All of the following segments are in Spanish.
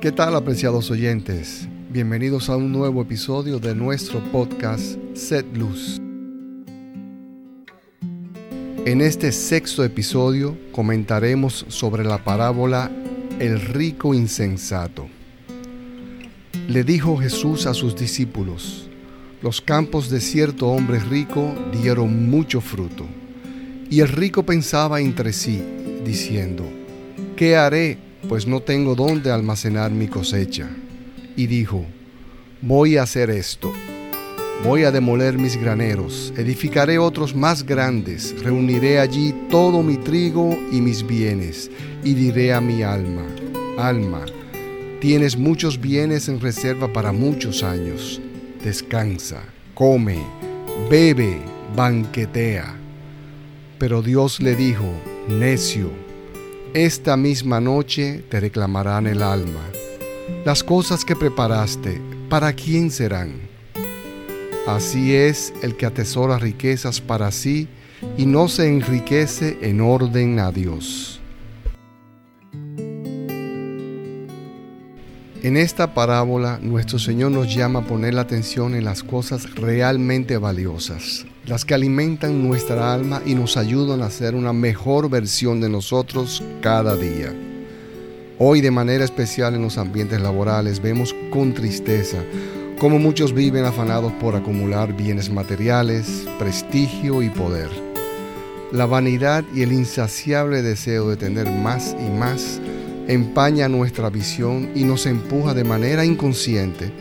¿Qué tal apreciados oyentes? Bienvenidos a un nuevo episodio de nuestro podcast Set Luz. En este sexto episodio comentaremos sobre la parábola El rico insensato. Le dijo Jesús a sus discípulos, los campos de cierto hombre rico dieron mucho fruto. Y el rico pensaba entre sí, diciendo, ¿qué haré? Pues no tengo dónde almacenar mi cosecha. Y dijo, voy a hacer esto. Voy a demoler mis graneros, edificaré otros más grandes, reuniré allí todo mi trigo y mis bienes, y diré a mi alma, alma, tienes muchos bienes en reserva para muchos años. Descansa, come, bebe, banquetea. Pero Dios le dijo, necio, esta misma noche te reclamarán el alma. Las cosas que preparaste, ¿para quién serán? Así es el que atesora riquezas para sí y no se enriquece en orden a Dios. En esta parábola nuestro Señor nos llama a poner la atención en las cosas realmente valiosas, las que alimentan nuestra alma y nos ayudan a ser una mejor versión de nosotros cada día. Hoy de manera especial en los ambientes laborales vemos con tristeza cómo muchos viven afanados por acumular bienes materiales, prestigio y poder. La vanidad y el insaciable deseo de tener más y más empaña nuestra visión y nos empuja de manera inconsciente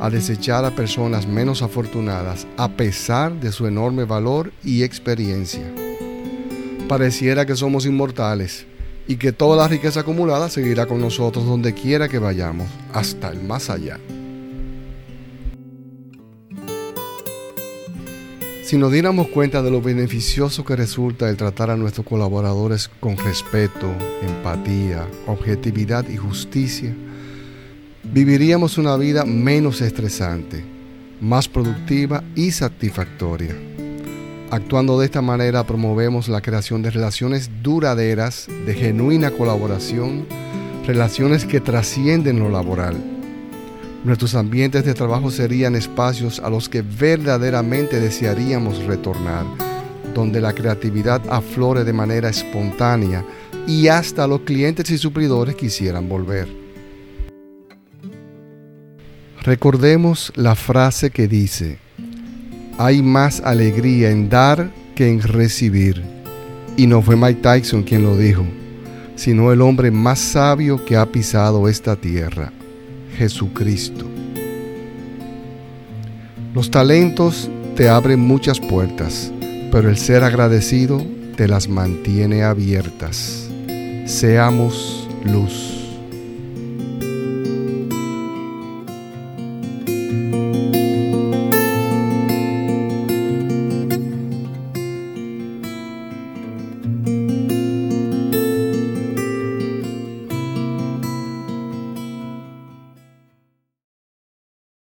a desechar a personas menos afortunadas a pesar de su enorme valor y experiencia. Pareciera que somos inmortales y que toda la riqueza acumulada seguirá con nosotros donde quiera que vayamos, hasta el más allá. Si nos diéramos cuenta de lo beneficioso que resulta el tratar a nuestros colaboradores con respeto, empatía, objetividad y justicia, viviríamos una vida menos estresante, más productiva y satisfactoria. Actuando de esta manera promovemos la creación de relaciones duraderas, de genuina colaboración, relaciones que trascienden lo laboral Nuestros ambientes de trabajo serían espacios a los que verdaderamente desearíamos retornar, donde la creatividad aflore de manera espontánea y hasta los clientes y suplidores quisieran volver. Recordemos la frase que dice, hay más alegría en dar que en recibir. Y no fue Mike Tyson quien lo dijo, sino el hombre más sabio que ha pisado esta tierra. Jesucristo. Los talentos te abren muchas puertas, pero el ser agradecido te las mantiene abiertas. Seamos luz.